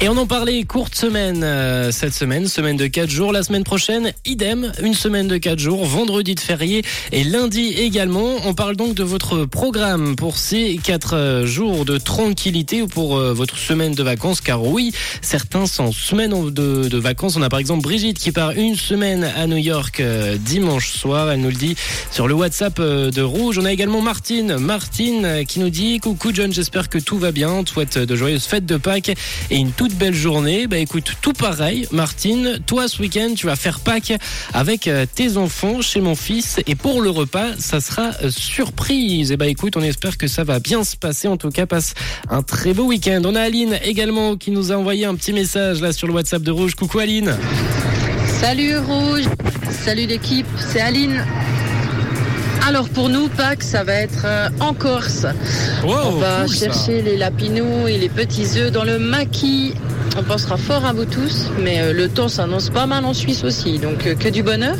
Et on en parlait, courte semaine euh, cette semaine, semaine de 4 jours. La semaine prochaine, idem, une semaine de 4 jours, vendredi de férié et lundi également. On parle donc de votre programme pour ces 4 jours de tranquillité ou pour euh, votre semaine de vacances. Car oui, certains sont semaine de, de vacances. On a par exemple Brigitte qui part une semaine à New York euh, dimanche soir. Elle nous le dit sur le WhatsApp euh, de Rouge. On a également Martine. Martine euh, qui nous dit Coucou John, j'espère que tout va bien. On te souhaite de joyeuses fêtes de Pâques et une toute belle journée. Bah écoute, tout pareil, Martine. Toi, ce week-end, tu vas faire Pâques avec euh, tes enfants chez mon fils. Et pour le repas, ça sera euh, surprise. Et bah écoute, on espère que ça va bien se passer. En tout cas, passe un très beau week-end. On a Aline également qui nous a envoyé un petit message là sur le WhatsApp de Rouge. Coucou Aline. Salut Rouge, salut l'équipe, c'est Aline. Alors pour nous, Pâques, ça va être euh, en Corse. On va chercher les lapinous et les petits œufs dans le maquis. On pensera fort à vous tous, mais euh, le temps s'annonce pas mal en Suisse aussi, donc euh, que du bonheur.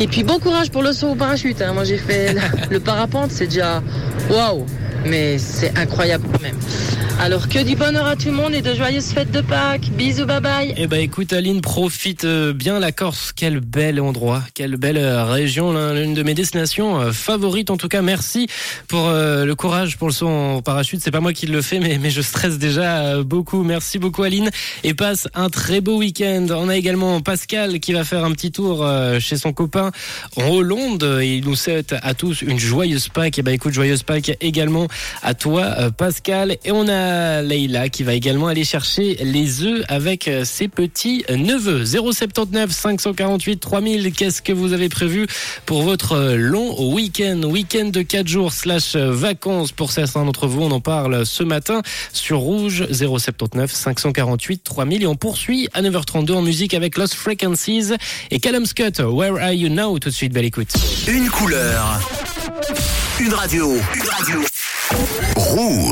Et puis bon courage pour le saut au parachute. hein. Moi j'ai fait le, le parapente, c'est déjà waouh, mais c'est incroyable quand même. Alors que du bonheur à tout le monde et de joyeuses fêtes de Pâques. Bisous, bye bye. Eh ben écoute Aline, profite euh, bien la Corse. Quel bel endroit, quelle belle euh, région, l'un- l'une de mes destinations euh, favorites en tout cas. Merci pour le courage pour le saut en parachute. C'est pas moi qui le fais, mais, mais je stresse déjà beaucoup. Merci beaucoup Aline et passe un très beau week-end. On a également Pascal qui va faire un petit tour chez son copain en Hollande. Il nous souhaite à tous une joyeuse Pâques. Et ben écoute, joyeuse Pâques également à toi Pascal. Et on a Leïla qui va également aller chercher les œufs avec euh, ses petits neveux. 079 548 3000. Qu'est-ce que vous avez prévu pour votre euh, long week-end? Week-end de 4 jours slash euh, vacances pour certains d'entre vous. On en parle ce matin sur Rouge 079 548 3000. Et on poursuit à 9h32 en musique avec Lost Frequencies et Callum Scott. Where are you now? Tout de suite, belle écoute. Une couleur. Une radio. Une radio. Rouge.